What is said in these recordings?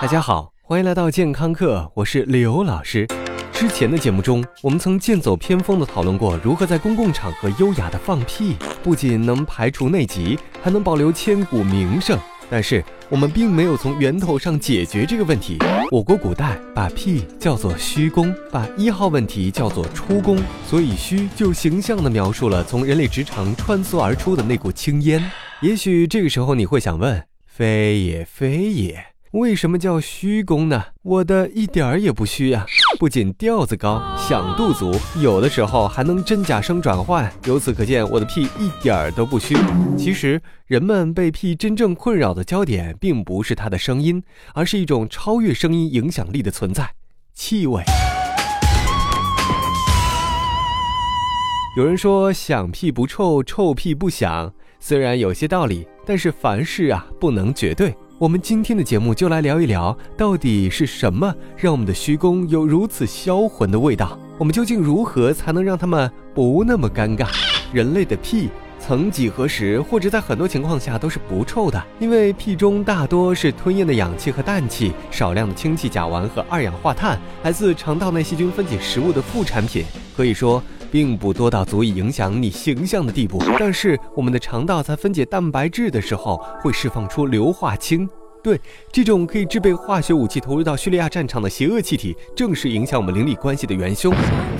大家好，欢迎来到健康课，我是刘老师。之前的节目中，我们曾剑走偏锋的讨论过如何在公共场合优雅的放屁，不仅能排除内疾，还能保留千古名声。但是我们并没有从源头上解决这个问题。我国古代把屁叫做虚功，把一号问题叫做出功，所以虚就形象地描述了从人类直肠穿梭而出的那股青烟。也许这个时候你会想问：非也非也。为什么叫虚功呢？我的一点儿也不虚呀，不仅调子高，响度足，有的时候还能真假声转换。由此可见，我的屁一点儿都不虚。其实，人们被屁真正困扰的焦点，并不是它的声音，而是一种超越声音影响力的存在——气味。有人说，响屁不臭，臭屁不响。虽然有些道理，但是凡事啊，不能绝对。我们今天的节目就来聊一聊，到底是什么让我们的虚功有如此销魂的味道？我们究竟如何才能让他们不那么尴尬？人类的屁，曾几何时，或者在很多情况下都是不臭的，因为屁中大多是吞咽的氧气和氮气，少量的氢气、甲烷和二氧化碳，来自肠道内细菌分解食物的副产品，可以说。并不多到足以影响你形象的地步，但是我们的肠道在分解蛋白质的时候会释放出硫化氢。对这种可以制备化学武器投入到叙利亚战场的邪恶气体，正是影响我们邻里关系的元凶。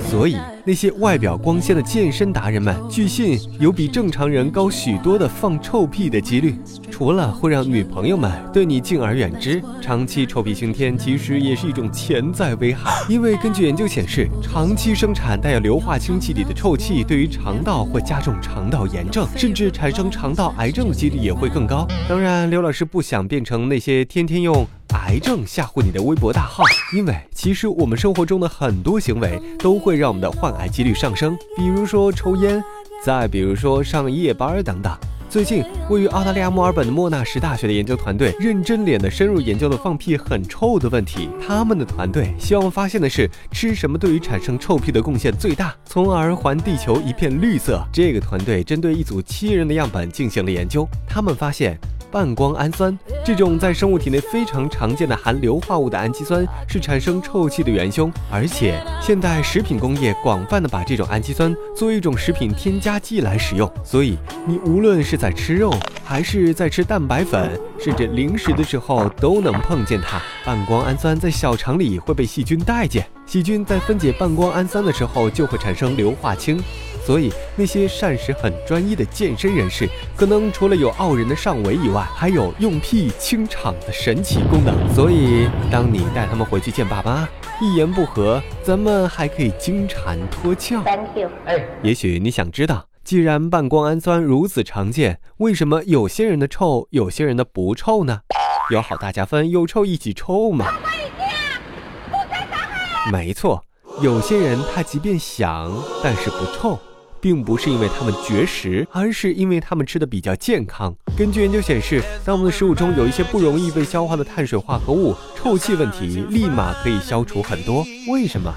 所以，那些外表光鲜的健身达人们，据信有比正常人高许多的放臭屁的几率。除了会让女朋友们对你敬而远之，长期臭屁熏天，其实也是一种潜在危害。因为根据研究显示，长期生产带有硫化氢气体的臭气，对于肠道会加重肠道炎症，甚至产生肠道癌症的几率也会更高。当然，刘老师不想变成。那些天天用癌症吓唬你的微博大号，因为其实我们生活中的很多行为都会让我们的患癌几率上升，比如说抽烟，再比如说上夜班等等。最近，位于澳大利亚墨尔本的莫纳什大学的研究团队认真脸的深入研究了放屁很臭的问题。他们的团队希望发现的是吃什么对于产生臭屁的贡献最大，从而还地球一片绿色。这个团队针对一组七人的样本进行了研究，他们发现。半胱氨酸这种在生物体内非常常见的含硫化物的氨基酸是产生臭气的元凶，而且现代食品工业广泛的把这种氨基酸作为一种食品添加剂来使用，所以你无论是在吃肉，还是在吃蛋白粉，甚至零食的时候都能碰见它。半胱氨酸在小肠里会被细菌待见，细菌在分解半胱氨酸的时候就会产生硫化氢。所以，那些膳食很专一的健身人士，可能除了有傲人的上围以外，还有用屁清场的神奇功能。所以，当你带他们回去见爸妈，一言不合，咱们还可以金蝉脱壳。Thank you。哎，也许你想知道，既然半胱氨酸如此常见，为什么有些人的臭，有些人的不臭呢？有好大家分，有臭一起臭吗？没错，有些人他即便想，但是不臭。并不是因为他们绝食，而是因为他们吃的比较健康。根据研究显示，当我们的食物中有一些不容易被消化的碳水化合物，臭气问题立马可以消除很多。为什么？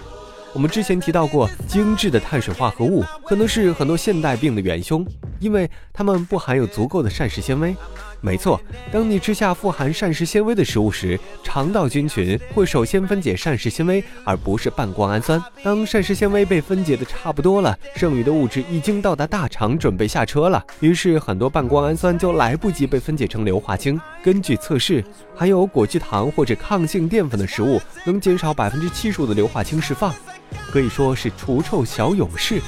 我们之前提到过，精致的碳水化合物可能是很多现代病的元凶，因为它们不含有足够的膳食纤维。没错，当你吃下富含膳食纤维的食物时，肠道菌群会首先分解膳食纤维，而不是半胱氨酸。当膳食纤维被分解的差不多了，剩余的物质已经到达大肠，准备下车了。于是很多半胱氨酸就来不及被分解成硫化氢。根据测试，含有果聚糖或者抗性淀粉的食物能减少百分之七十五的硫化氢释放，可以说是除臭小勇士。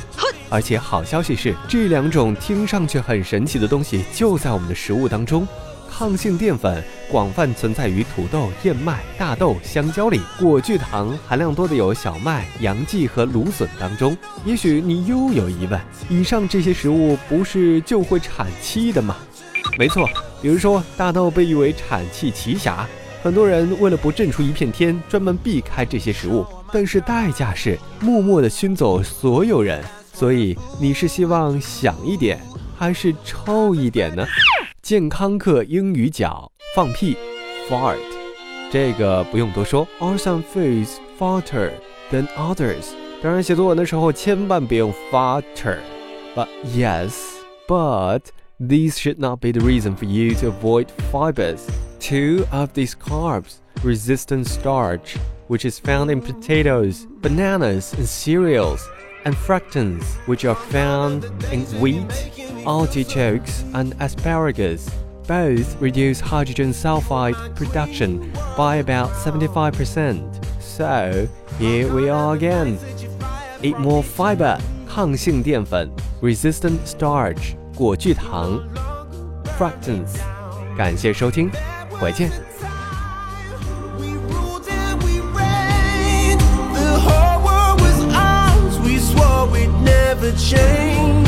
而且好消息是，这两种听上去很神奇的东西就在我们的食物当中。抗性淀粉广泛存在于土豆、燕麦、大豆、香蕉里，果聚糖含量多的有小麦、洋蓟和芦笋当中。也许你又有疑问：以上这些食物不是就会产气的吗？没错，比如说大豆被誉为产气奇侠，很多人为了不震出一片天，专门避开这些食物，但是代价是默默地熏走所有人。所以你是希望响一点，还是臭一点呢？健康课英语角放屁，fart，这个不用多说，are some foods farter than others。当然，写作文的时候千万别用 farter。But yes, but these should not be the reason for you to avoid fibers. Two of these carbs resistant starch, which is found in potatoes, bananas, and cereals, and fructans, which are found in wheat, artichokes, and asparagus. Both reduce hydrogen sulfide production by about 75%. So, here we are again. Eat more fiber, 抗性淀粉，resistant starch, 果聚糖，fructans。感谢收听，回见。 Never change.